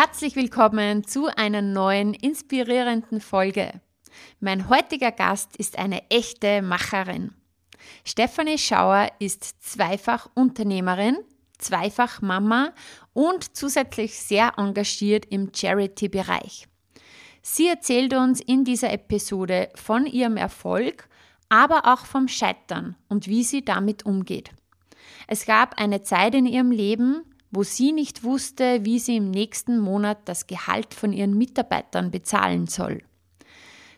Herzlich willkommen zu einer neuen inspirierenden Folge. Mein heutiger Gast ist eine echte Macherin. Stefanie Schauer ist zweifach Unternehmerin, zweifach Mama und zusätzlich sehr engagiert im Charity-Bereich. Sie erzählt uns in dieser Episode von ihrem Erfolg, aber auch vom Scheitern und wie sie damit umgeht. Es gab eine Zeit in ihrem Leben, wo sie nicht wusste, wie sie im nächsten Monat das Gehalt von ihren Mitarbeitern bezahlen soll.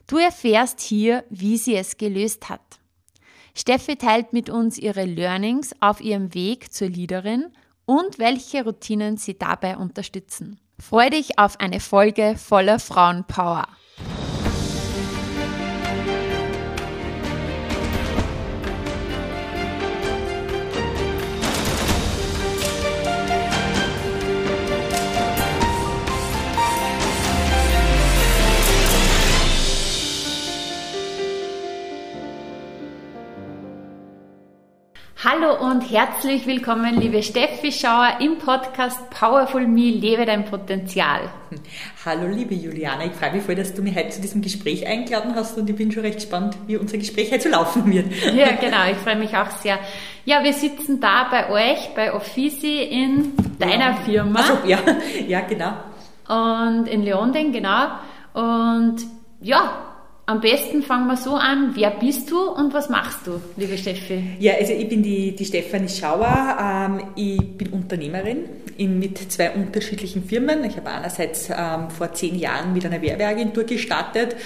Du erfährst hier, wie sie es gelöst hat. Steffi teilt mit uns ihre Learnings auf ihrem Weg zur Leaderin und welche Routinen sie dabei unterstützen. Freu dich auf eine Folge voller Frauenpower. Hallo und herzlich willkommen, liebe Steffi Schauer im Podcast Powerful Me, lebe dein Potenzial. Hallo, liebe Juliana, ich freue mich voll, dass du mich heute zu diesem Gespräch eingeladen hast und ich bin schon recht gespannt, wie unser Gespräch heute so laufen wird. Ja, genau, ich freue mich auch sehr. Ja, wir sitzen da bei euch, bei Offici in deiner Firma. Also, ja, ja, genau. Und in Leonding, genau. Und ja, am besten fangen wir so an. Wer bist du und was machst du, liebe Steffi? Ja, also ich bin die, die Stefanie Schauer. Ähm, ich bin Unternehmerin in, mit zwei unterschiedlichen Firmen. Ich habe einerseits ähm, vor zehn Jahren mit einer Werbeagentur gestartet,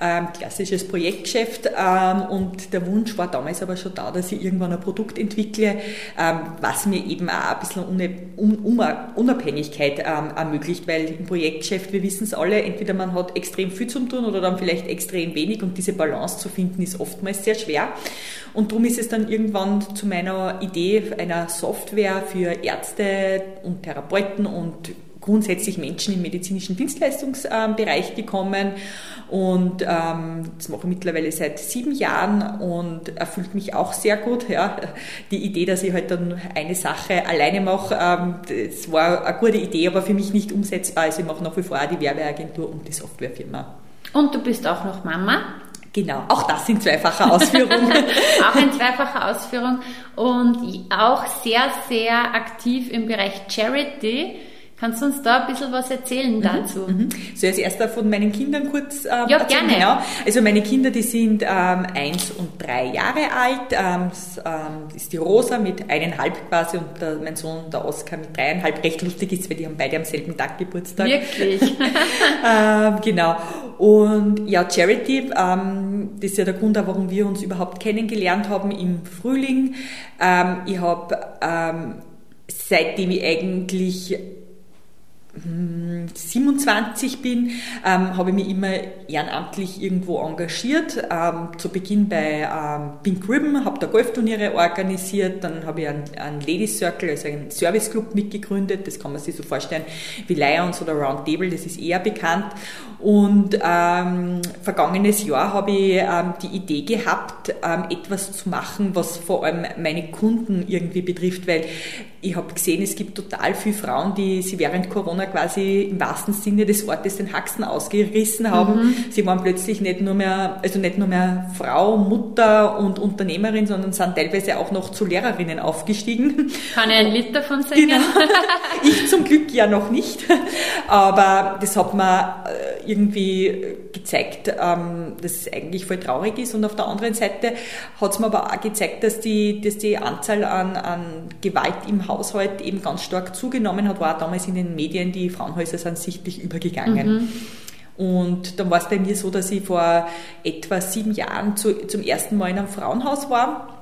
ähm, klassisches Projektgeschäft. Ähm, und der Wunsch war damals aber schon da, dass ich irgendwann ein Produkt entwickle, ähm, was mir eben auch ein bisschen Unabhängigkeit ähm, ermöglicht, weil im Projektgeschäft, wir wissen es alle, entweder man hat extrem viel zu tun oder dann vielleicht extrem extrem wenig und diese Balance zu finden ist oftmals sehr schwer. Und darum ist es dann irgendwann zu meiner Idee einer Software für Ärzte und Therapeuten und grundsätzlich Menschen im medizinischen Dienstleistungsbereich gekommen. Und ähm, das mache ich mittlerweile seit sieben Jahren und erfüllt mich auch sehr gut. Ja. Die Idee, dass ich halt dann eine Sache alleine mache, ähm, das war eine gute Idee, aber für mich nicht umsetzbar. Also ich mache nach wie vor auch die Werbeagentur und die Softwarefirma. Und du bist auch noch Mama. Genau, auch das in zweifacher Ausführung. auch in zweifacher Ausführung und auch sehr, sehr aktiv im Bereich Charity. Kannst du uns da ein bisschen was erzählen mhm, dazu? Mhm. So als erster von meinen Kindern kurz ähm, Ja, erzählen. gerne. Genau. Also meine Kinder, die sind ähm, eins und drei Jahre alt. Ähm, das, ähm, ist die Rosa mit eineinhalb quasi und der, mein Sohn, der Oskar, mit dreieinhalb. Recht lustig ist, weil die haben beide am selben Tag Geburtstag. Wirklich? ähm, genau. Und ja, Charity, ähm, das ist ja der Grund, warum wir uns überhaupt kennengelernt haben im Frühling. Ähm, ich habe ähm, seitdem ich eigentlich 27 bin, ähm, habe ich mich immer ehrenamtlich irgendwo engagiert. Ähm, zu Beginn bei ähm, Pink Ribbon, habe da Golfturniere organisiert, dann habe ich einen, einen Ladies Circle, also einen Serviceclub mitgegründet, das kann man sich so vorstellen wie Lions oder Roundtable, das ist eher bekannt. Und ähm, vergangenes Jahr habe ich ähm, die Idee gehabt, ähm, etwas zu machen, was vor allem meine Kunden irgendwie betrifft, weil ich habe gesehen, es gibt total viele Frauen, die sie während Corona quasi im wahrsten Sinne des Wortes den Haxen ausgerissen haben. Mhm. Sie waren plötzlich nicht nur mehr, also nicht nur mehr Frau, Mutter und Unternehmerin, sondern sind teilweise auch noch zu Lehrerinnen aufgestiegen. Kann ich ein Lied davon singen? Genau. Ich zum Glück ja noch nicht. Aber das hat äh, irgendwie gezeigt, ähm, dass es eigentlich voll traurig ist. Und auf der anderen Seite hat es mir aber auch gezeigt, dass die, dass die Anzahl an, an Gewalt im Haushalt eben ganz stark zugenommen hat, war auch damals in den Medien, die Frauenhäuser sind sichtlich übergegangen. Mhm. Und dann war es bei mir so, dass ich vor etwa sieben Jahren zu, zum ersten Mal in einem Frauenhaus war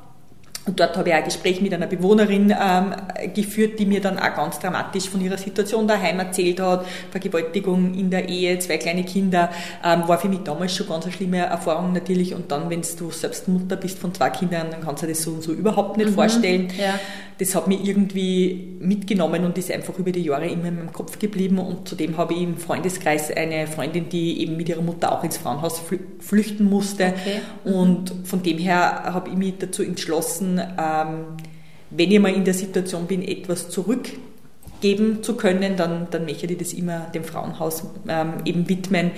Und dort habe ich auch ein Gespräch mit einer Bewohnerin ähm, geführt, die mir dann auch ganz dramatisch von ihrer Situation daheim erzählt hat. Vergewaltigung in der Ehe, zwei kleine Kinder, ähm, war für mich damals schon ganz eine schlimme Erfahrung natürlich. Und dann, wenn du selbst Mutter bist von zwei Kindern, dann kannst du dir das so und so überhaupt nicht mhm. vorstellen. Ja. Das hat mich irgendwie mitgenommen und ist einfach über die Jahre immer in meinem Kopf geblieben. Und zudem habe ich im Freundeskreis eine Freundin, die eben mit ihrer Mutter auch ins Frauenhaus flüchten musste. Okay. Und von dem her habe ich mich dazu entschlossen, ähm, wenn ich mal in der Situation bin, etwas zurückgeben zu können, dann, dann möchte ich das immer dem Frauenhaus ähm, eben widmen,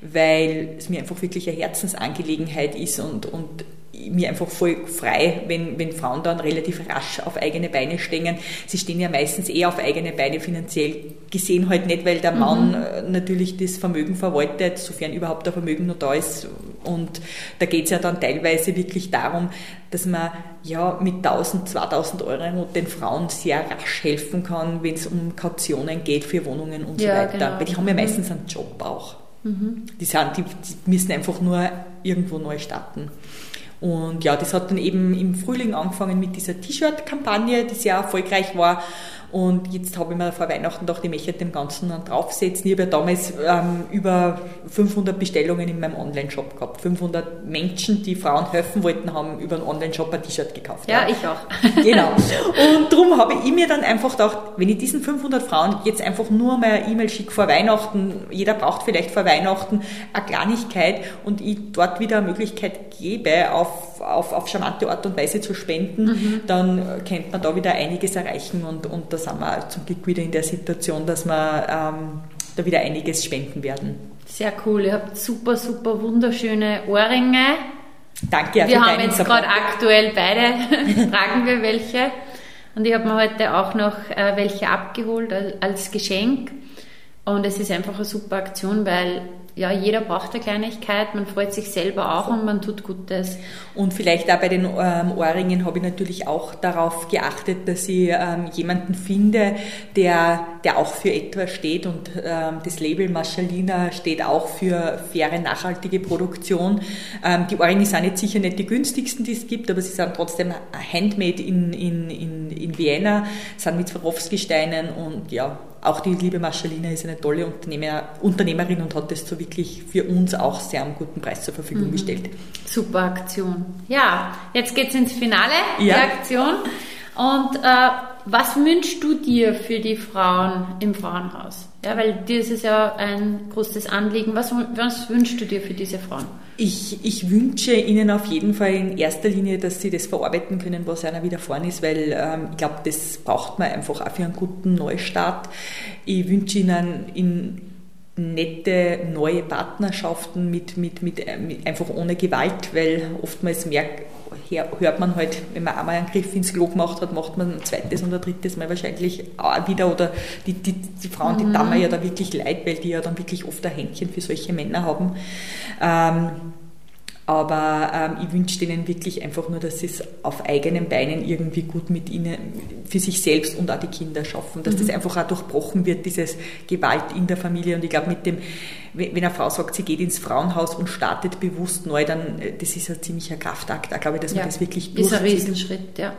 weil es mir einfach wirklich eine Herzensangelegenheit ist und, und mir einfach voll frei, wenn, wenn Frauen dann relativ rasch auf eigene Beine stehen. Sie stehen ja meistens eher auf eigene Beine finanziell gesehen halt nicht, weil der. Mann mhm. natürlich das Vermögen verwaltet, sofern überhaupt der Vermögen noch da ist. Und da geht es ja dann teilweise wirklich darum, dass man ja mit 1000, 2000 Euro den Frauen sehr rasch helfen kann, wenn es um Kautionen geht für Wohnungen und ja, so weiter. Genau. Weil die haben ja mhm. meistens einen Job auch. Mhm. Die, sind, die, die müssen einfach nur irgendwo neu starten. Und ja, das hat dann eben im Frühling angefangen mit dieser T-Shirt-Kampagne, die sehr erfolgreich war. Und jetzt habe ich mir vor Weihnachten gedacht, ich möchte dem Ganzen dann draufsetzen. Ich habe ja damals ähm, über 500 Bestellungen in meinem Online-Shop gehabt. 500 Menschen, die Frauen helfen wollten, haben über einen Online-Shop ein T-Shirt gekauft. Ja, ja, ich auch. Genau. Und darum habe ich mir dann einfach gedacht, wenn ich diesen 500 Frauen jetzt einfach nur mal eine E-Mail schicke vor Weihnachten, jeder braucht vielleicht vor Weihnachten eine Kleinigkeit und ich dort wieder eine Möglichkeit gebe, auf, auf, auf charmante Art und Weise zu spenden, mhm. dann könnte man da wieder einiges erreichen und, und da sind wir zum Glück wieder in der Situation, dass wir ähm, da wieder einiges spenden werden. Sehr cool, ihr habt super, super wunderschöne Ohrringe. Danke. Wir haben jetzt gerade aktuell beide, tragen wir welche. Und ich habe mir heute auch noch äh, welche abgeholt als Geschenk. Und es ist einfach eine super Aktion, weil ja, jeder braucht eine Kleinigkeit, man freut sich selber auch und man tut Gutes. Und vielleicht auch bei den ähm, Ohrringen habe ich natürlich auch darauf geachtet, dass ich ähm, jemanden finde, der, der auch für etwas steht und ähm, das Label Maschalina steht auch für faire, nachhaltige Produktion. Ähm, die Ohrringe sind jetzt sicher nicht die günstigsten, die es gibt, aber sie sind trotzdem handmade in, in, in, in Vienna, sind mit Swarovski-Steinen und ja, auch die liebe Marschalina ist eine tolle Unternehmer, Unternehmerin und hat das so wirklich für uns auch sehr am guten Preis zur Verfügung mhm. gestellt. Super Aktion. Ja, jetzt geht es ins Finale ja. der Aktion. Und äh, was wünschst du dir für die Frauen im Frauenhaus? Ja, weil dir ist es ja ein großes Anliegen. Was, was wünschst du dir für diese Frauen? Ich, ich wünsche Ihnen auf jeden Fall in erster Linie, dass Sie das verarbeiten können, was einer widerfahren ist, weil ähm, ich glaube, das braucht man einfach auch für einen guten Neustart. Ich wünsche Ihnen in nette neue Partnerschaften mit, mit, mit, mit, einfach ohne Gewalt, weil oftmals merkt, hört man halt, wenn man einmal einen Griff ins Klo gemacht hat, macht man ein zweites und ein drittes Mal wahrscheinlich auch wieder oder die, die, die Frauen, mhm. die tun mir ja da wirklich leid, weil die ja dann wirklich oft ein Händchen für solche Männer haben. Ähm, aber ähm, ich wünsche denen wirklich einfach nur, dass sie es auf eigenen Beinen irgendwie gut mit ihnen, für sich selbst und auch die Kinder schaffen. Dass mhm. das einfach auch durchbrochen wird, dieses Gewalt in der Familie. Und ich glaube, mit dem, wenn eine Frau sagt, sie geht ins Frauenhaus und startet bewusst neu, dann, äh, das ist ein ziemlicher Kraftakt. Da glaube ich, dass ja. man das wirklich durchzieht. Ist ein Riesenschritt, ja.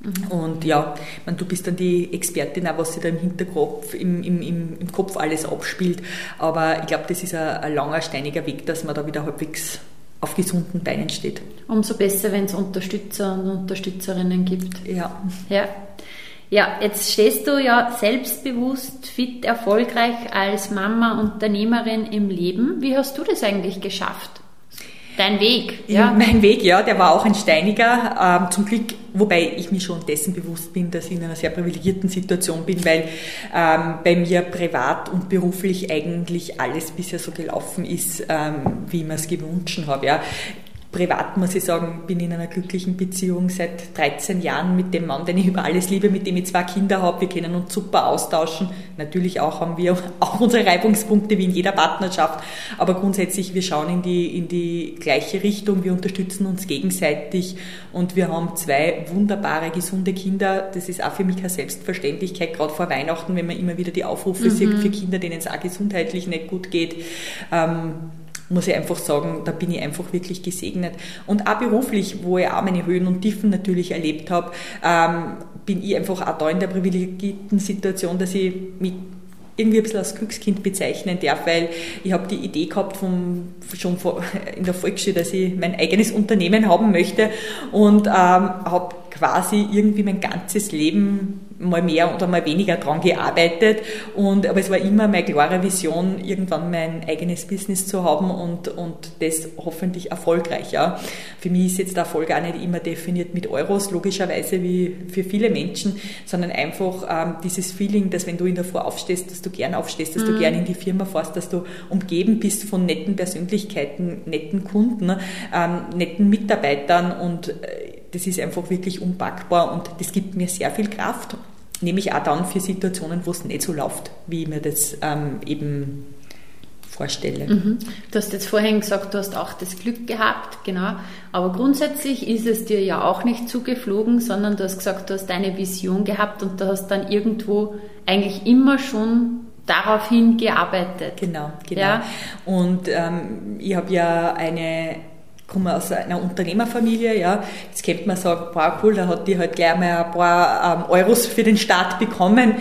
Mhm. Und ja, man, du bist dann die Expertin, auch was sich da im Hinterkopf, im, im, im Kopf alles abspielt. Aber ich glaube, das ist ein, ein langer, steiniger Weg, dass man da wieder halbwegs auf gesunden Beinen steht. Umso besser, wenn es Unterstützer und Unterstützerinnen gibt. Ja. Ja. Ja, jetzt stehst du ja selbstbewusst, fit, erfolgreich als Mama, Unternehmerin im Leben. Wie hast du das eigentlich geschafft? Dein Weg, ja? Mein Weg, ja, der war auch ein steiniger. Ähm, zum Glück, wobei ich mir schon dessen bewusst bin, dass ich in einer sehr privilegierten Situation bin, weil ähm, bei mir privat und beruflich eigentlich alles bisher so gelaufen ist, ähm, wie ich mir es gewünscht habe. Ja. Privat muss ich sagen, bin in einer glücklichen Beziehung seit 13 Jahren mit dem Mann, den ich über alles liebe, mit dem ich zwei Kinder habe. Wir können uns super austauschen. Natürlich auch haben wir auch unsere Reibungspunkte wie in jeder Partnerschaft. Aber grundsätzlich, wir schauen in die, in die gleiche Richtung. Wir unterstützen uns gegenseitig und wir haben zwei wunderbare, gesunde Kinder. Das ist auch für mich eine Selbstverständlichkeit, gerade vor Weihnachten, wenn man immer wieder die Aufrufe mhm. sieht für Kinder, denen es auch gesundheitlich nicht gut geht. Ähm, muss ich einfach sagen, da bin ich einfach wirklich gesegnet. Und auch beruflich, wo ich auch meine Höhen und Tiefen natürlich erlebt habe, ähm, bin ich einfach auch da in der privilegierten Situation, dass ich mich irgendwie ein bisschen als Glückskind bezeichnen darf, weil ich habe die Idee gehabt vom, schon in der Volksschule, dass ich mein eigenes Unternehmen haben möchte und ähm, habe quasi irgendwie mein ganzes Leben mal mehr oder mal weniger dran gearbeitet. Und, aber es war immer meine klare Vision, irgendwann mein eigenes Business zu haben und, und das hoffentlich erfolgreich. Ja. Für mich ist jetzt der Erfolg auch nicht immer definiert mit Euros, logischerweise wie für viele Menschen, sondern einfach ähm, dieses Feeling, dass wenn du in der Früh aufstehst, dass du gern aufstehst, dass mhm. du gern in die Firma fährst, dass du umgeben bist von netten Persönlichkeiten, netten Kunden, ähm, netten Mitarbeitern und äh, das ist einfach wirklich unpackbar und das gibt mir sehr viel Kraft nämlich auch dann für Situationen, wo es nicht so läuft, wie ich mir das ähm, eben vorstelle. Mhm. Du hast jetzt vorhin gesagt, du hast auch das Glück gehabt, genau. Aber grundsätzlich ist es dir ja auch nicht zugeflogen, sondern du hast gesagt, du hast deine Vision gehabt und du hast dann irgendwo eigentlich immer schon daraufhin gearbeitet. Genau, genau. Ja? Und ähm, ich habe ja eine komme aus einer Unternehmerfamilie, ja, jetzt könnte man sagen, wow, cool, da hat die halt gleich mal ein paar ähm, Euros für den Start bekommen.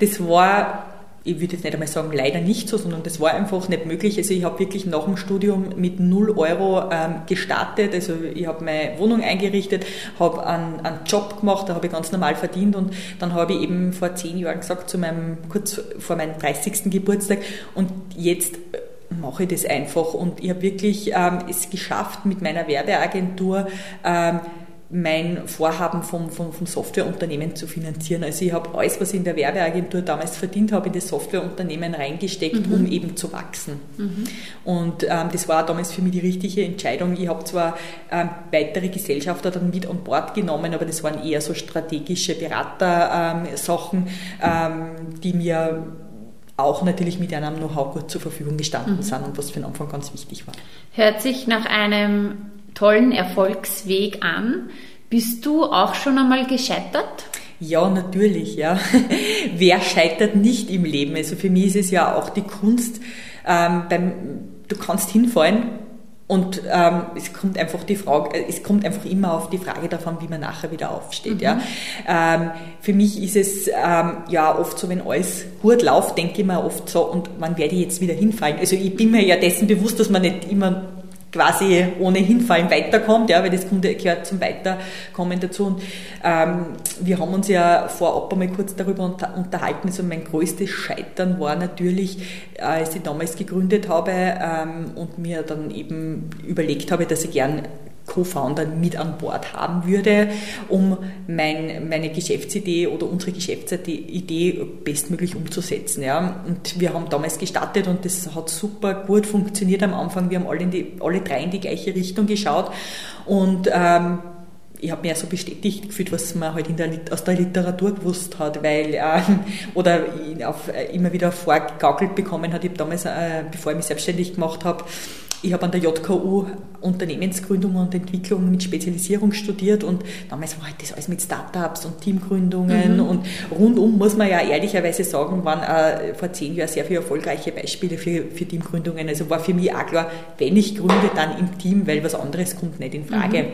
Das war ich würde jetzt nicht einmal sagen, leider nicht so, sondern das war einfach nicht möglich. Also ich habe wirklich nach dem Studium mit 0 Euro ähm, gestartet. Also ich habe meine Wohnung eingerichtet, habe einen, einen Job gemacht, da habe ich ganz normal verdient und dann habe ich eben vor zehn Jahren gesagt, zu meinem, kurz vor meinem 30. Geburtstag und jetzt mache ich das einfach. Und ich habe wirklich ähm, es geschafft, mit meiner Werbeagentur ähm, mein Vorhaben vom, vom, vom Softwareunternehmen zu finanzieren. Also ich habe alles, was ich in der Werbeagentur damals verdient habe, in das Softwareunternehmen reingesteckt, mhm. um eben zu wachsen. Mhm. Und ähm, das war damals für mich die richtige Entscheidung. Ich habe zwar ähm, weitere Gesellschafter dann mit an Bord genommen, aber das waren eher so strategische Beratersachen, ähm, die mir auch natürlich mit einem Know-how gut zur Verfügung gestanden mhm. sind und was für den Anfang ganz wichtig war. Hört sich nach einem tollen Erfolgsweg an. Bist du auch schon einmal gescheitert? Ja, natürlich, ja. Wer scheitert nicht im Leben? Also für mich ist es ja auch die Kunst, ähm, beim, du kannst hinfallen und ähm, es kommt einfach die Frage, es kommt einfach immer auf die Frage davon, wie man nachher wieder aufsteht. Mhm. Ja. Ähm, für mich ist es ähm, ja oft so, wenn alles gut läuft, denke ich mir oft so, und wann werde ich jetzt wieder hinfallen? Also ich bin mir ja dessen bewusst, dass man nicht immer quasi ohne Hinfallen weiterkommt, ja, weil das gehört zum Weiterkommen dazu. Und ähm, wir haben uns ja vorab einmal kurz darüber unterhalten. Also mein größtes Scheitern war natürlich, äh, als ich damals gegründet habe ähm, und mir dann eben überlegt habe, dass ich gern Co-Founder mit an Bord haben würde, um mein, meine Geschäftsidee oder unsere Geschäftsidee bestmöglich umzusetzen. Ja. Und wir haben damals gestartet und das hat super gut funktioniert am Anfang. Wir haben alle, die, alle drei in die gleiche Richtung geschaut und ähm, ich habe mir so bestätigt gefühlt, was man halt aus der Literatur gewusst hat, weil äh, oder auf, immer wieder vorgegaukelt bekommen hat. Ich habe damals, äh, bevor ich mich selbstständig gemacht habe, ich habe an der JKU Unternehmensgründung und Entwicklung mit Spezialisierung studiert und damals war halt das alles mit Startups und Teamgründungen mhm. und rundum muss man ja ehrlicherweise sagen, waren äh, vor zehn Jahren sehr viele erfolgreiche Beispiele für, für Teamgründungen. Also war für mich auch klar, wenn ich gründe, dann im Team, weil was anderes kommt nicht in Frage. Mhm.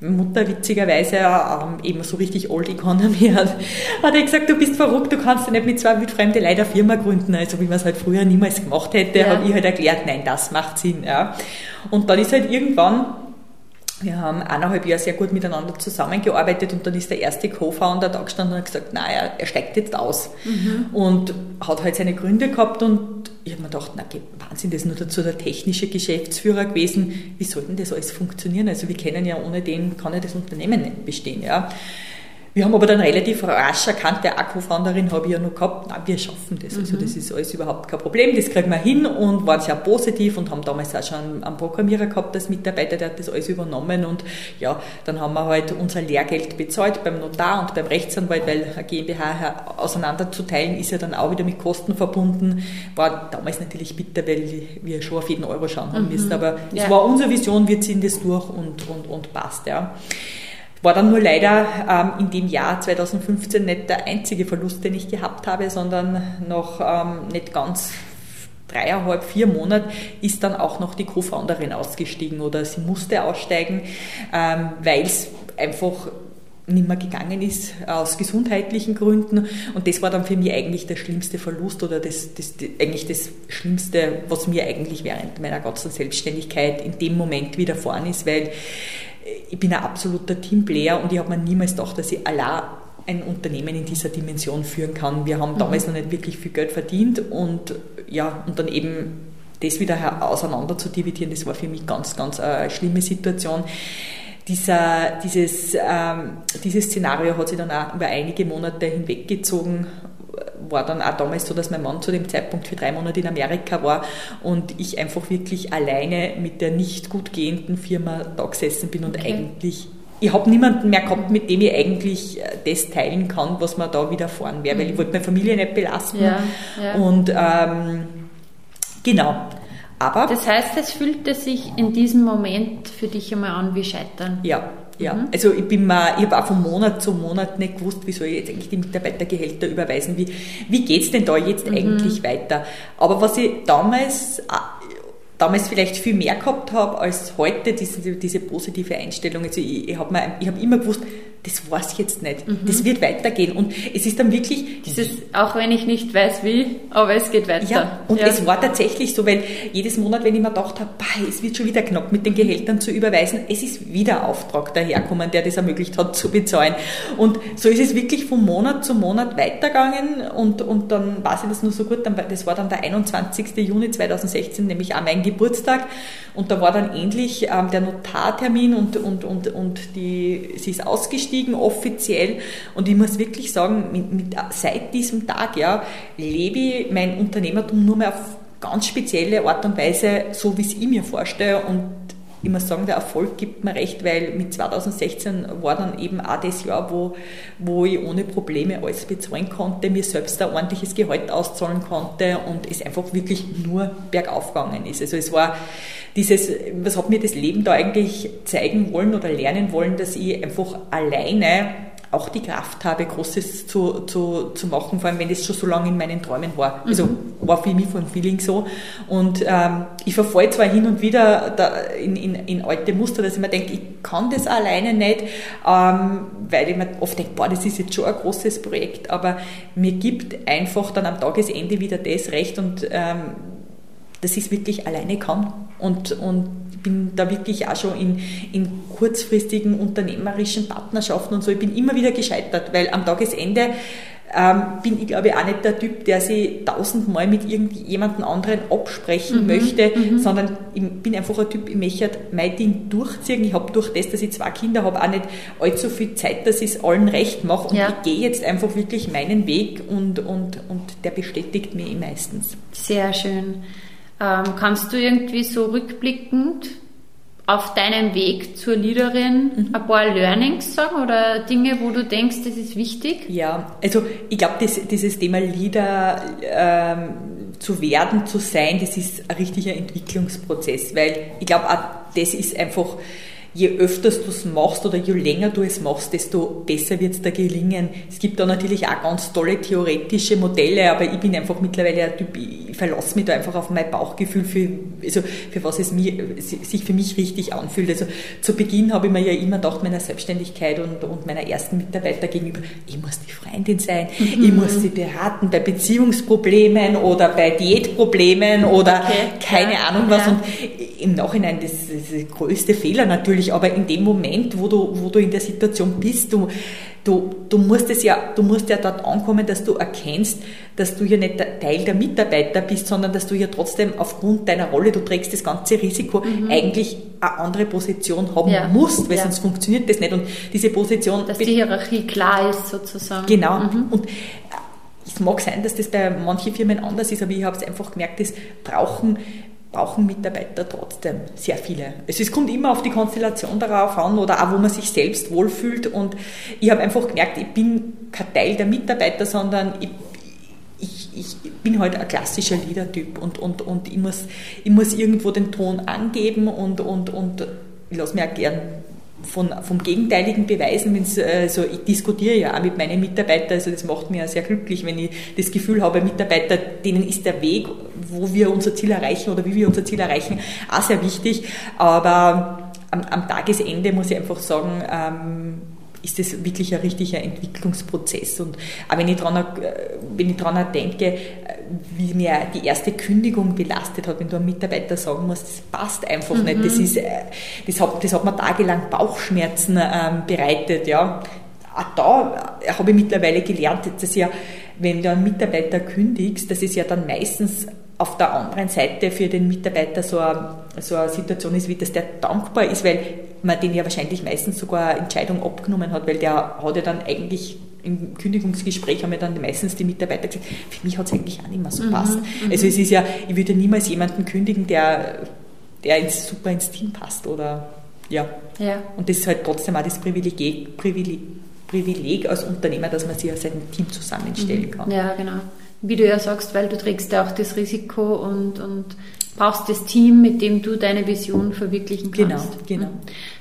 Mutter witzigerweise ähm, eben so richtig Old Economy hat, hat er gesagt, du bist verrückt, du kannst ja nicht mit zwei wildfremden Leuten Firma gründen. Also wie man es halt früher niemals gemacht hätte, ja. habe ich halt erklärt, nein, das macht Sinn. Ja. Und dann ist halt irgendwann wir haben eineinhalb Jahre sehr gut miteinander zusammengearbeitet und dann ist der erste Co-Founder da gestanden und hat gesagt, naja, er steigt jetzt aus. Mhm. Und hat halt seine Gründe gehabt und ich habe mir gedacht, na Wahnsinn, das ist nur dazu der technische Geschäftsführer gewesen. Wie soll denn das alles funktionieren? Also wir kennen ja, ohne den kann ja das Unternehmen nicht bestehen. Ja. Wir haben aber dann relativ rasch erkannt, der Akku-Founderin habe ich ja noch gehabt, na, wir schaffen das. Also mhm. das ist alles überhaupt kein Problem, das kriegen wir hin und waren sehr positiv und haben damals auch schon einen Programmierer gehabt als Mitarbeiter, der hat das alles übernommen und ja, dann haben wir halt unser Lehrgeld bezahlt beim Notar und beim Rechtsanwalt, weil eine GmbH auseinanderzuteilen ist ja dann auch wieder mit Kosten verbunden. War damals natürlich bitter, weil wir schon auf jeden Euro schauen haben mhm. müssen, aber es ja. war unsere Vision, wir ziehen das durch und, und, und passt, ja. War dann nur leider ähm, in dem Jahr 2015 nicht der einzige Verlust, den ich gehabt habe, sondern noch ähm, nicht ganz dreieinhalb, vier Monaten ist dann auch noch die Co-Founderin ausgestiegen oder sie musste aussteigen, ähm, weil es einfach nicht mehr gegangen ist aus gesundheitlichen Gründen. Und das war dann für mich eigentlich der schlimmste Verlust oder das, das, das, eigentlich das Schlimmste, was mir eigentlich während meiner ganzen Selbstständigkeit in dem Moment widerfahren ist, weil ich bin ein absoluter Teamplayer und ich habe mir niemals gedacht, dass ich allein ein Unternehmen in dieser Dimension führen kann. Wir haben mhm. damals noch nicht wirklich viel Geld verdient und ja, und dann eben das wieder auseinander zu dividieren, das war für mich ganz, ganz eine schlimme Situation. Dieser, dieses, ähm, dieses Szenario hat sich dann auch über einige Monate hinweggezogen war dann auch damals so, dass mein Mann zu dem Zeitpunkt für drei Monate in Amerika war und ich einfach wirklich alleine mit der nicht gut gehenden Firma da gesessen bin und okay. eigentlich ich habe niemanden mehr gehabt, mit dem ich eigentlich äh, das teilen kann, was mir da widerfahren wäre, mhm. weil ich wollte meine Familie nicht belasten. Ja, ja. Und ähm, genau. Aber das heißt, es fühlte sich in diesem Moment für dich einmal an wie Scheitern. Ja, ja. Mhm. Also ich bin mal, ich habe auch von Monat zu Monat nicht gewusst, wie soll ich jetzt eigentlich die Mitarbeitergehälter überweisen, wie, wie geht es denn da jetzt mhm. eigentlich weiter. Aber was ich damals damals vielleicht viel mehr gehabt habe als heute, diese, diese positive Einstellung. Also ich, ich habe hab immer gewusst, das ich jetzt nicht. Mhm. Das wird weitergehen. Und es ist dann wirklich. Dieses, auch wenn ich nicht weiß wie, aber es geht weiter. Ja, und ja. es war tatsächlich so, weil jedes Monat, wenn ich mir gedacht habe, es wird schon wieder knapp mit den Gehältern zu überweisen, es ist wieder Auftrag daherkommen, der das ermöglicht hat zu bezahlen. Und so ist es wirklich von Monat zu Monat weitergegangen. Und, und dann weiß ich das nur so gut, das war dann der 21. Juni 2016, nämlich auch mein Geburtstag. Und da war dann endlich ähm, der Notartermin und, und, und, und die, sie ist ausgestiegen offiziell. Und ich muss wirklich sagen, mit, mit, seit diesem Tag ja, lebe ich mein Unternehmertum nur mehr auf ganz spezielle Art und Weise, so wie es ich mir vorstelle. Und muss sagen, der Erfolg gibt mir recht, weil mit 2016 war dann eben auch das Jahr, wo, wo ich ohne Probleme alles bezahlen konnte, mir selbst ein ordentliches Gehalt auszahlen konnte und es einfach wirklich nur bergauf gegangen ist. Also es war dieses, was hat mir das Leben da eigentlich zeigen wollen oder lernen wollen, dass ich einfach alleine auch die Kraft habe, Großes zu, zu, zu machen, vor allem wenn das schon so lange in meinen Träumen war. Also mhm. war für mich vom Feeling so. Und ähm, ich verfalle zwar hin und wieder in, in, in alte Muster, dass ich mir denke, ich kann das alleine nicht, ähm, weil ich mir oft denke, boah, das ist jetzt schon ein großes Projekt, aber mir gibt einfach dann am Tagesende wieder das Recht und ähm, dass ich es wirklich alleine kann. Und, und bin da wirklich auch schon in, in kurzfristigen unternehmerischen Partnerschaften und so. Ich bin immer wieder gescheitert, weil am Tagesende ähm, bin ich, glaube ich, auch nicht der Typ, der sich tausendmal mit irgendjemandem anderen absprechen mhm, möchte, mhm. sondern ich bin einfach ein Typ, ich möchte mein Ding durchziehen. Ich habe durch das, dass ich zwei Kinder habe, auch nicht allzu viel Zeit, dass ich es allen recht mache. Und ja. ich gehe jetzt einfach wirklich meinen Weg und, und, und der bestätigt mich meistens. Sehr schön. Ähm, kannst du irgendwie so rückblickend auf deinem Weg zur Leaderin mhm. ein paar Learnings sagen oder Dinge, wo du denkst, das ist wichtig? Ja, also ich glaube, dieses Thema Leader ähm, zu werden, zu sein, das ist ein richtiger Entwicklungsprozess, weil ich glaube, auch das ist einfach je öfters du es machst oder je länger du es machst, desto besser wird es dir gelingen. Es gibt da natürlich auch ganz tolle theoretische Modelle, aber ich bin einfach mittlerweile ein Typ, ich verlasse mich da einfach auf mein Bauchgefühl, für, also für was es mir, sich für mich richtig anfühlt. Also zu Beginn habe ich mir ja immer gedacht, meiner Selbstständigkeit und, und meiner ersten Mitarbeiter gegenüber, ich muss die Freundin sein, mhm. ich muss sie beraten bei Beziehungsproblemen oder bei Diätproblemen oder okay. keine ja. Ahnung was. Ja. Und im Nachhinein, das ist der größte Fehler natürlich, aber in dem Moment, wo du, wo du in der Situation bist, du, du, du musst es ja, du musst ja dort ankommen, dass du erkennst, dass du ja nicht Teil der Mitarbeiter bist, sondern dass du ja trotzdem aufgrund deiner Rolle, du trägst das ganze Risiko, mhm. eigentlich eine andere Position haben ja. musst, weil ja. sonst funktioniert das nicht. Und diese Position. Dass die Hierarchie klar ist, sozusagen. Genau. Mhm. Und es mag sein, dass das bei manchen Firmen anders ist, aber ich habe es einfach gemerkt, das brauchen brauchen Mitarbeiter trotzdem sehr viele. Es kommt immer auf die Konstellation darauf an oder auch, wo man sich selbst wohlfühlt. Und ich habe einfach gemerkt, ich bin kein Teil der Mitarbeiter, sondern ich, ich, ich bin halt ein klassischer Leader-Typ und, und, und ich, muss, ich muss irgendwo den Ton angeben und, und, und ich lasse mir auch gern von, vom Gegenteiligen beweisen, wenn's, also ich diskutiere ja auch mit meinen Mitarbeitern, also das macht mir sehr glücklich, wenn ich das Gefühl habe, Mitarbeiter, denen ist der Weg wo wir unser Ziel erreichen oder wie wir unser Ziel erreichen, auch sehr wichtig. Aber am, am Tagesende muss ich einfach sagen, ähm, ist das wirklich ein richtiger Entwicklungsprozess. Und auch wenn ich daran, wenn ich daran denke, wie mir die erste Kündigung belastet hat, wenn du einem Mitarbeiter sagen musst, das passt einfach mhm. nicht, das, ist, das, hat, das hat mir tagelang Bauchschmerzen ähm, bereitet. Ja. Auch da habe ich mittlerweile gelernt, dass ja, wenn du einen Mitarbeiter kündigst, dass es ja dann meistens auf der anderen Seite für den Mitarbeiter so eine, so eine Situation ist, wie dass der dankbar ist, weil man den ja wahrscheinlich meistens sogar eine Entscheidung abgenommen hat, weil der hat ja dann eigentlich im Kündigungsgespräch haben ja dann meistens die Mitarbeiter gesagt, für mich hat es eigentlich auch nicht mehr so mhm, passt. Mhm, also es ist ja, ich würde niemals jemanden kündigen, der, der ins, super ins Team passt oder ja. ja. Und das ist halt trotzdem auch das Privileg, Privileg, Privileg als Unternehmer, dass man sich ja sein Team zusammenstellen mhm. kann. Ja, genau. Wie du ja sagst, weil du trägst ja auch das Risiko und, und brauchst das Team, mit dem du deine Vision verwirklichen kannst. Genau, genau.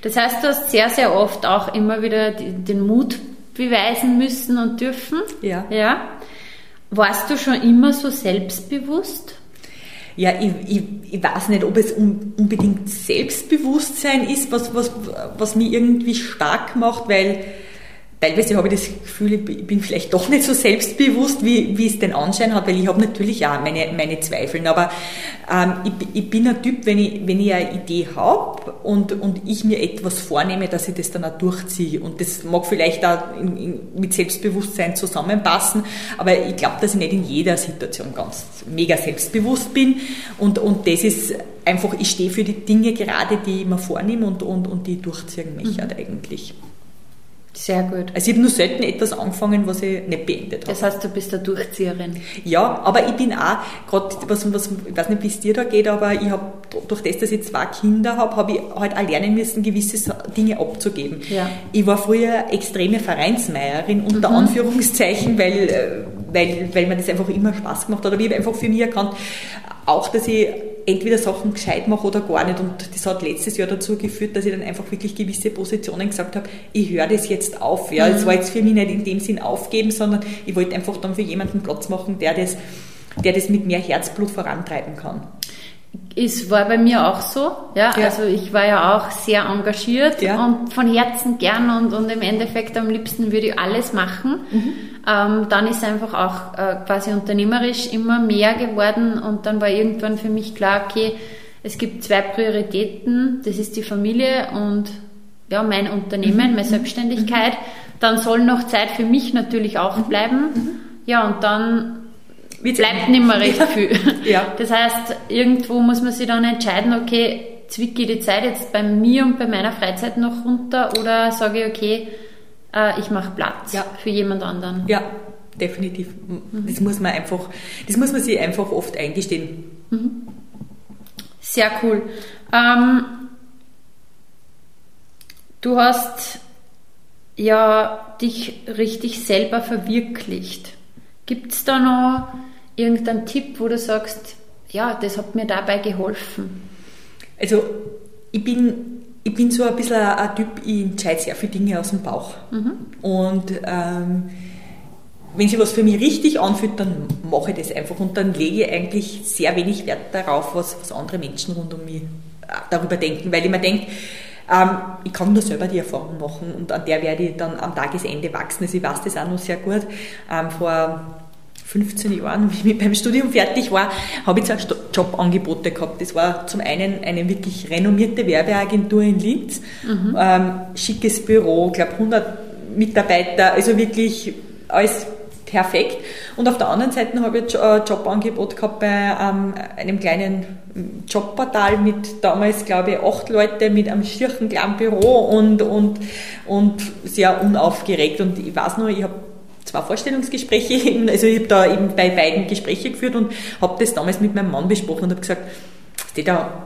Das heißt, du hast sehr, sehr oft auch immer wieder den Mut beweisen müssen und dürfen. Ja. ja. Warst du schon immer so selbstbewusst? Ja, ich, ich, ich weiß nicht, ob es unbedingt Selbstbewusstsein ist, was, was, was mich irgendwie stark macht, weil teilweise habe ich das Gefühl, ich bin vielleicht doch nicht so selbstbewusst, wie, wie es den Anschein hat, weil ich habe natürlich auch meine, meine Zweifel. Aber ähm, ich, ich bin ein Typ, wenn ich, wenn ich eine Idee habe und, und ich mir etwas vornehme, dass ich das dann auch durchziehe. Und das mag vielleicht auch in, in, mit Selbstbewusstsein zusammenpassen, aber ich glaube, dass ich nicht in jeder Situation ganz mega selbstbewusst bin. Und, und das ist einfach, ich stehe für die Dinge gerade, die ich mir vornehme und, und, und die durchziehen mich mhm. halt eigentlich. Sehr gut. Also ich habe nur selten etwas angefangen, was ich nicht beendet habe. Das heißt, du bist eine Durchzieherin. Ja, aber ich bin auch, gerade was, was, ich weiß nicht, wie es dir da geht, aber ich habe durch das, dass ich zwei Kinder habe, habe ich halt auch lernen müssen, gewisse Dinge abzugeben. Ja. Ich war früher extreme Vereinsmeierin, unter mhm. Anführungszeichen, weil, äh, weil, weil mir das einfach immer Spaß gemacht hat. Aber ich habe einfach für mich erkannt, auch, dass ich entweder Sachen gescheit mache oder gar nicht. Und das hat letztes Jahr dazu geführt, dass ich dann einfach wirklich gewisse Positionen gesagt habe, ich höre das jetzt auf. Ja, es mhm. war jetzt für mich nicht in dem Sinn aufgeben, sondern ich wollte einfach dann für jemanden Platz machen, der das, der das mit mehr Herzblut vorantreiben kann. Es war bei mir auch so, ja, ja. also ich war ja auch sehr engagiert ja. und von Herzen gern und, und im Endeffekt am liebsten würde ich alles machen. Mhm. Ähm, dann ist einfach auch äh, quasi unternehmerisch immer mehr geworden und dann war irgendwann für mich klar, okay, es gibt zwei Prioritäten, das ist die Familie und ja, mein Unternehmen, mhm. meine Selbstständigkeit. Dann soll noch Zeit für mich natürlich auch mhm. bleiben. Mhm. Ja, und dann bleibt nicht mehr recht viel. ja. Das heißt, irgendwo muss man sich dann entscheiden, okay, zwicke ich die Zeit jetzt bei mir und bei meiner Freizeit noch runter oder sage ich, okay, äh, ich mache Platz ja. für jemand anderen. Ja, definitiv. Mhm. Das muss man einfach, das muss man sich einfach oft eingestehen. Mhm. Sehr cool. Ähm, du hast ja dich richtig selber verwirklicht. Gibt es da noch irgendeinen Tipp, wo du sagst, ja, das hat mir dabei geholfen? Also ich bin ich bin so ein bisschen ein, Typ, ich entscheide sehr viele Dinge aus dem Bauch. Mhm. Und ähm, wenn sich was für mich richtig anfühlt, dann mache ich das einfach und dann lege ich eigentlich sehr wenig Wert darauf, was, was andere Menschen rund um mich äh, darüber denken, weil ich mir denke, ähm, ich kann nur selber die Erfahrung machen und an der werde ich dann am Tagesende wachsen. Also ich weiß das auch noch sehr gut. Ähm, vor 15 Jahren, wie ich beim Studium fertig war, habe ich zwei Jobangebote gehabt. Das war zum einen eine wirklich renommierte Werbeagentur in Linz, mhm. ähm, schickes Büro, ich glaube 100 Mitarbeiter, also wirklich alles perfekt. Und auf der anderen Seite habe ich ein Jobangebot gehabt bei ähm, einem kleinen Jobportal mit damals, glaube ich, acht Leute mit einem schirchen kleinen Büro und, und, und sehr unaufgeregt. Und ich weiß nur, ich habe zwei Vorstellungsgespräche eben, also ich habe da eben bei beiden Gespräche geführt und habe das damals mit meinem Mann besprochen und habe gesagt, steht da,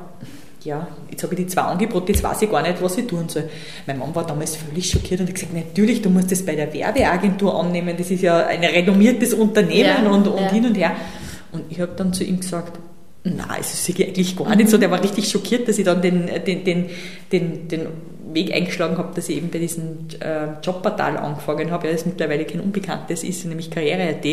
ja, jetzt habe ich die zwei Angebote, jetzt weiß ich gar nicht, was ich tun soll. Mein Mann war damals völlig schockiert und hat gesagt, natürlich, du musst das bei der Werbeagentur annehmen, das ist ja ein renommiertes Unternehmen ja, und, und ja. hin und her. Und ich habe dann zu ihm gesagt, nein, es ist eigentlich gar nicht so. Der war richtig schockiert, dass ich dann den, den, den, den, den Weg eingeschlagen habe, dass ich eben bei diesem äh, Jobportal angefangen habe, ja, das mittlerweile kein Unbekanntes ist, nämlich Karriere.at.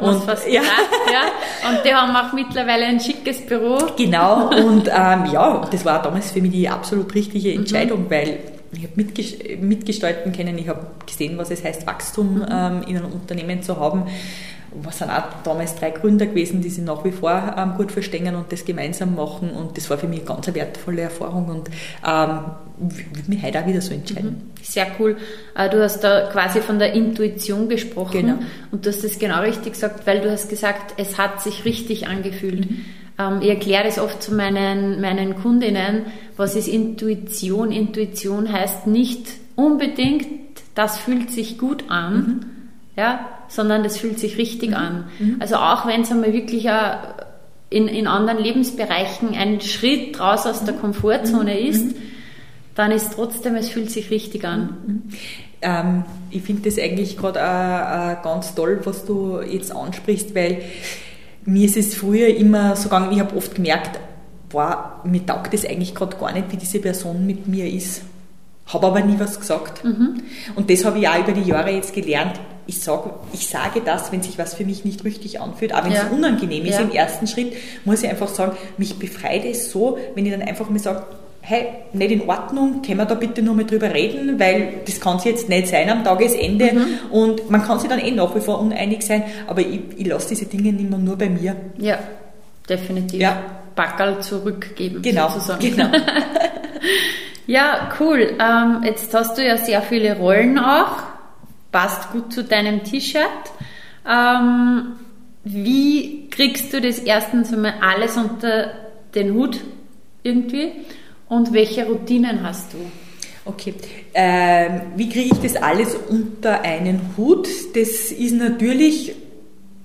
Und, fast ja. ja. und die haben auch mittlerweile ein schickes Büro. Genau, und ähm, ja, das war damals für mich die absolut richtige mhm. Entscheidung, mhm. weil ich habe mitgestalten können, ich habe gesehen, was es heißt, Wachstum mhm. ähm, in einem Unternehmen zu haben was sind auch damals drei Gründer gewesen, die sich nach wie vor ähm, gut verstehen und das gemeinsam machen. Und das war für mich eine ganz wertvolle Erfahrung und ähm, würde mich heute auch wieder so entscheiden. Mhm. Sehr cool. Äh, du hast da quasi von der Intuition gesprochen genau. und du hast das genau richtig gesagt, weil du hast gesagt, es hat sich richtig angefühlt. Mhm. Ähm, ich erkläre das oft zu meinen, meinen Kundinnen, was ist Intuition? Intuition heißt nicht unbedingt, das fühlt sich gut an, mhm. ja, sondern das fühlt sich richtig mhm. an. Mhm. Also auch wenn es einmal wirklich in, in anderen Lebensbereichen ein Schritt raus aus der Komfortzone mhm. ist, dann ist trotzdem, es fühlt sich richtig an. Mhm. Ähm, ich finde das eigentlich gerade äh, äh, ganz toll, was du jetzt ansprichst, weil mir ist es früher immer so gegangen, ich habe oft gemerkt, boah, mir taugt das eigentlich gerade gar nicht, wie diese Person mit mir ist. Habe aber nie was gesagt. Mhm. Und das habe ich auch über die Jahre jetzt gelernt ich, sag, ich sage das, wenn sich was für mich nicht richtig anfühlt, auch wenn ja. es unangenehm ist ja. im ersten Schritt, muss ich einfach sagen, mich befreit es so, wenn ich dann einfach mir sage, hey, nicht in Ordnung, können wir da bitte nur mal drüber reden, weil das kann es jetzt nicht sein am Tagesende mhm. und man kann sich dann eh nach wie vor uneinig sein, aber ich, ich lasse diese Dinge nicht mehr nur bei mir. Ja, definitiv. Ja. Backerl zurückgeben. Genau, sozusagen. genau. ja, cool. Ähm, jetzt hast du ja sehr viele Rollen auch passt gut zu deinem T-Shirt. Ähm, wie kriegst du das erstens einmal alles unter den Hut irgendwie und welche Routinen hast du? Okay, ähm, wie kriege ich das alles unter einen Hut? Das ist natürlich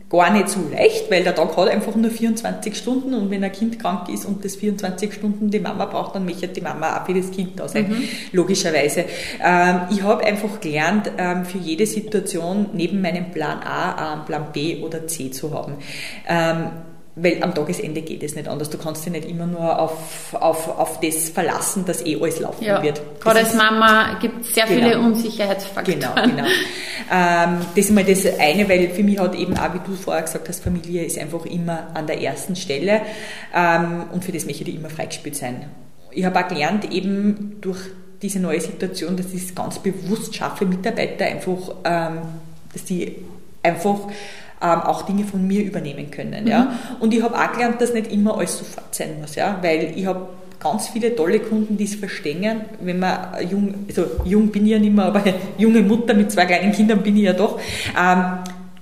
gar nicht so leicht, weil der Tag hat einfach nur 24 Stunden und wenn ein Kind krank ist und das 24 Stunden die Mama braucht, dann möchte die Mama auch für das Kind da sein, mhm. logischerweise. Ähm, ich habe einfach gelernt, ähm, für jede Situation neben meinem Plan A, einen Plan B oder C zu haben. Ähm, weil am Tagesende geht es nicht anders. Du kannst dich nicht immer nur auf, auf, auf das verlassen, dass eh alles laufen ja. wird. Gerade als Mama gibt es sehr genau. viele Unsicherheitsfaktoren. Genau, genau. Ähm, das ist mal das eine, weil für mich hat eben auch, wie du vorher gesagt hast, Familie ist einfach immer an der ersten Stelle ähm, und für das möchte ich immer freigespielt sein. Ich habe auch gelernt, eben durch diese neue Situation, dass ich es ganz bewusst schaffe, Mitarbeiter einfach, ähm, dass die einfach ähm, auch Dinge von mir übernehmen können. Mhm. Ja? Und ich habe auch gelernt, dass nicht immer alles sofort sein muss, ja? weil ich habe ganz viele tolle Kunden, die es verstehen, wenn man jung, also jung bin ich ja nicht mehr, aber junge Mutter mit zwei kleinen Kindern bin ich ja doch. Ähm,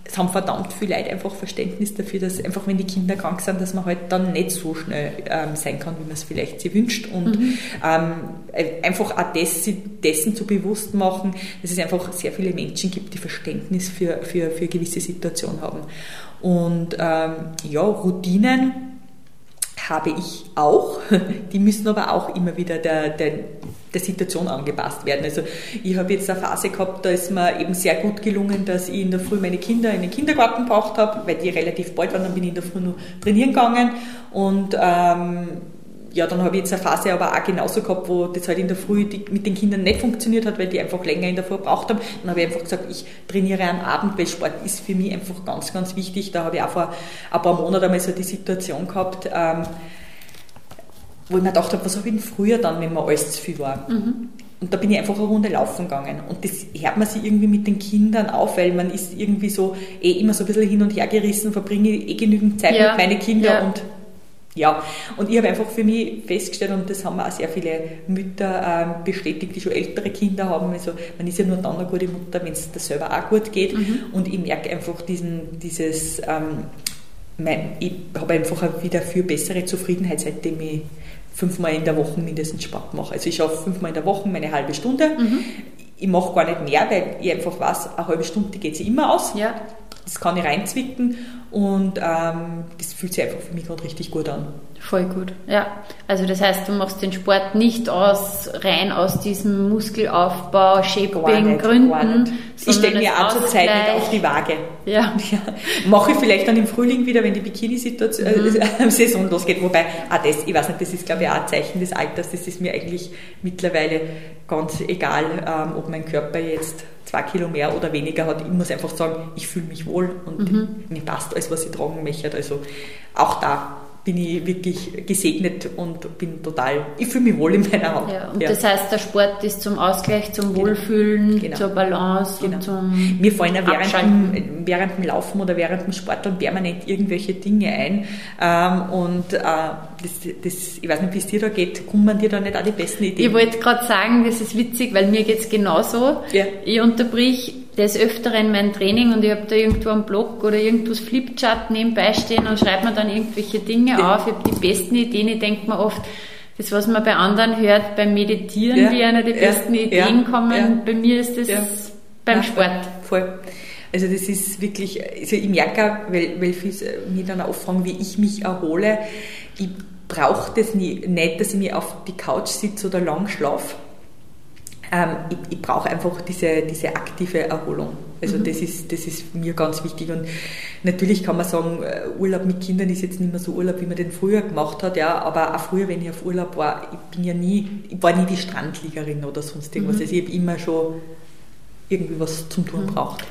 es haben verdammt viele Leute einfach Verständnis dafür, dass einfach, wenn die Kinder krank sind, dass man halt dann nicht so schnell ähm, sein kann, wie man es vielleicht sich wünscht. Und mhm. ähm, einfach auch das, dessen zu bewusst machen, dass es einfach sehr viele Menschen gibt, die Verständnis für, für, für gewisse Situationen haben. Und ähm, ja, Routinen habe ich auch. Die müssen aber auch immer wieder der, der, der Situation angepasst werden. Also ich habe jetzt eine Phase gehabt, da ist mir eben sehr gut gelungen, dass ich in der Früh meine Kinder in den Kindergarten gebracht habe, weil die relativ bald waren, dann bin ich in der Früh nur trainieren gegangen und ähm, ja, dann habe ich jetzt eine Phase aber auch genauso gehabt, wo das halt in der Früh mit den Kindern nicht funktioniert hat, weil die einfach länger in der Früh braucht haben. Dann habe ich einfach gesagt, ich trainiere am Abend, weil Sport ist für mich einfach ganz, ganz wichtig. Da habe ich auch vor ein paar Monaten einmal so die Situation gehabt, ähm, wo ich mir gedacht habe, was habe ich denn früher dann, wenn mir alles zu viel war? Mhm. Und da bin ich einfach eine Runde laufen gegangen. Und das hört man sich irgendwie mit den Kindern auf, weil man ist irgendwie so eh immer so ein bisschen hin und her gerissen, verbringe eh genügend Zeit ja. mit meinen Kindern ja. und ja, und ich habe einfach für mich festgestellt, und das haben auch sehr viele Mütter ähm, bestätigt, die schon ältere Kinder haben, also man ist ja nur dann eine gute Mutter, wenn es dir selber auch gut geht. Mhm. Und ich merke einfach diesen, dieses, ähm, mein, ich habe einfach wieder viel bessere Zufriedenheit, seitdem ich fünfmal in der Woche mindestens Sport mache. Also ich schaffe fünfmal in der Woche meine halbe Stunde. Mhm. Ich mache gar nicht mehr, weil ich einfach weiß, eine halbe Stunde geht sie immer aus. Ja. Das kann ich reinzwicken und ähm, das fühlt sich einfach für mich gerade richtig gut an. Voll gut, ja. Also das heißt, du machst den Sport nicht aus rein aus diesem Muskelaufbau, Shaping Gründen. Ich stelle mir auch zur Zeit nicht auf die Waage. Ja. ja. Mache ich vielleicht dann im Frühling wieder, wenn die Bikini-Saison mhm. losgeht. Wobei, auch das, ich weiß nicht, das ist glaube ich auch ein Zeichen des Alters. Das ist mir eigentlich mittlerweile ganz egal, ähm, ob mein Körper jetzt zwei Kilo mehr oder weniger hat. Ich muss einfach sagen, ich fühle mich wohl und mhm. mir passt alles, was ich tragen möchte. Also auch da bin ich wirklich gesegnet und bin total, ich fühle mich wohl in meiner Haut. Ja, und ja. das heißt, der Sport ist zum Ausgleich, zum genau. Wohlfühlen, genau. zur Balance genau. und zum Mir fallen ja während dem, während dem Laufen oder während dem Sport dann permanent irgendwelche Dinge ein ähm, und äh, das, das, ich weiß nicht, wie es dir da geht, kommen dir da nicht auch die besten Ideen? Ich wollte gerade sagen, das ist witzig, weil mir geht es genauso. Ja. Ich unterbrich des Öfteren mein Training und ich habe da irgendwo einen Blog oder irgendwas Flipchart nebenbei stehen und schreibe mir dann irgendwelche Dinge ja. auf. Ich habe die besten Ideen. Ich denke mir oft, das, was man bei anderen hört, beim Meditieren, ja. wie einer die besten ja. Ideen kommen, bei mir ist das beim Sport. Voll. Also das ist wirklich, also ich merke auch, weil, weil viele mich dann auch fragen, wie ich mich erhole. Ich brauche das nie, nicht, dass ich mir auf die Couch sitze oder lang schlafe ähm, ich, ich brauche einfach diese, diese aktive Erholung. Also mhm. das, ist, das ist mir ganz wichtig. Und natürlich kann man sagen, äh, Urlaub mit Kindern ist jetzt nicht mehr so Urlaub, wie man den früher gemacht hat, ja, aber auch früher, wenn ich auf Urlaub war, ich bin ja nie, ich war nie die Strandliegerin oder sonst irgendwas. Mhm. Also ich habe immer schon irgendwie was zum Tun mhm. braucht.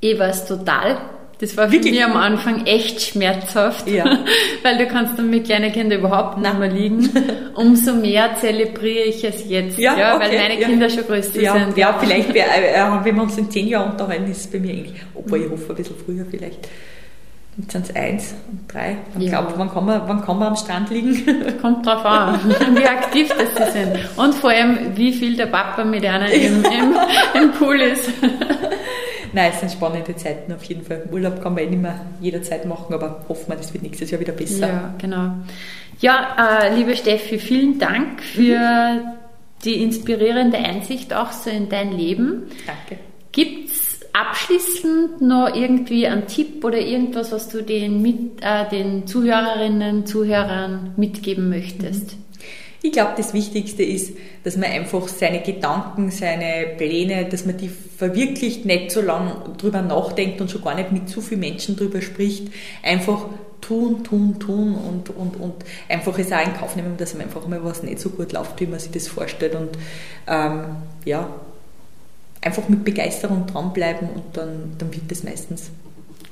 Ich weiß total. Das war für Wirklich? mich am Anfang echt schmerzhaft, ja. weil du kannst dann mit kleinen Kindern überhaupt nicht mehr liegen. Umso mehr zelebriere ich es jetzt, ja, ja okay, weil meine ja. Kinder schon größer ja, sind. Ja, vielleicht, wär, äh, wenn wir uns in zehn Jahren unterhalten, ist es bei mir ähnlich. Obwohl ich hoffe, ein bisschen früher vielleicht. Jetzt sind es eins und drei. Ich ja. glaube, wann, kann man, wann kann man am Strand liegen? Kommt drauf an, wie aktiv das sie sind. Und vor allem, wie viel der Papa mit einer im, im, im Pool ist. Nein, es sind spannende Zeiten auf jeden Fall. Urlaub kann man eh nicht mehr jederzeit machen, aber hoffen wir, das wird nächstes Jahr wieder besser. Ja, genau. Ja, äh, liebe Steffi, vielen Dank für mhm. die inspirierende Einsicht auch so in dein Leben. Danke. Gibt es abschließend noch irgendwie einen Tipp oder irgendwas, was du den, mit, äh, den Zuhörerinnen, Zuhörern mitgeben möchtest? Mhm. Ich glaube, das Wichtigste ist, dass man einfach seine Gedanken, seine Pläne, dass man die verwirklicht, nicht so lange drüber nachdenkt und schon gar nicht mit zu vielen Menschen drüber spricht. Einfach tun, tun, tun und, und, und einfach es auch in Kauf nehmen, dass man einfach mal was nicht so gut läuft, wie man sich das vorstellt und ähm, ja, einfach mit Begeisterung dranbleiben und dann, dann wird das meistens.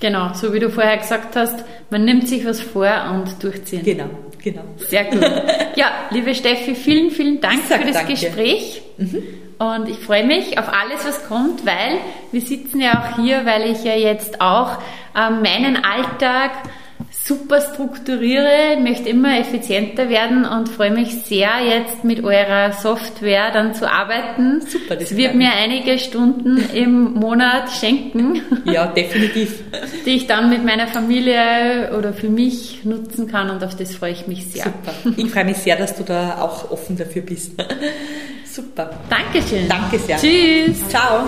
Genau, so wie du vorher gesagt hast, man nimmt sich was vor und durchziehen. Genau. Genau. Sehr gut. Ja, liebe Steffi, vielen, vielen Dank für das danke. Gespräch. Mhm. Und ich freue mich auf alles, was kommt, weil wir sitzen ja auch hier, weil ich ja jetzt auch ähm, meinen Alltag super strukturiere, möchte immer effizienter werden und freue mich sehr, jetzt mit eurer Software dann zu arbeiten. Super, das wird mir einige Stunden im Monat schenken. Ja, definitiv. Die ich dann mit meiner Familie oder für mich nutzen kann und auf das freue ich mich sehr. Super. Ich freue mich sehr, dass du da auch offen dafür bist. Super. Dankeschön. Danke sehr. Tschüss. Ciao.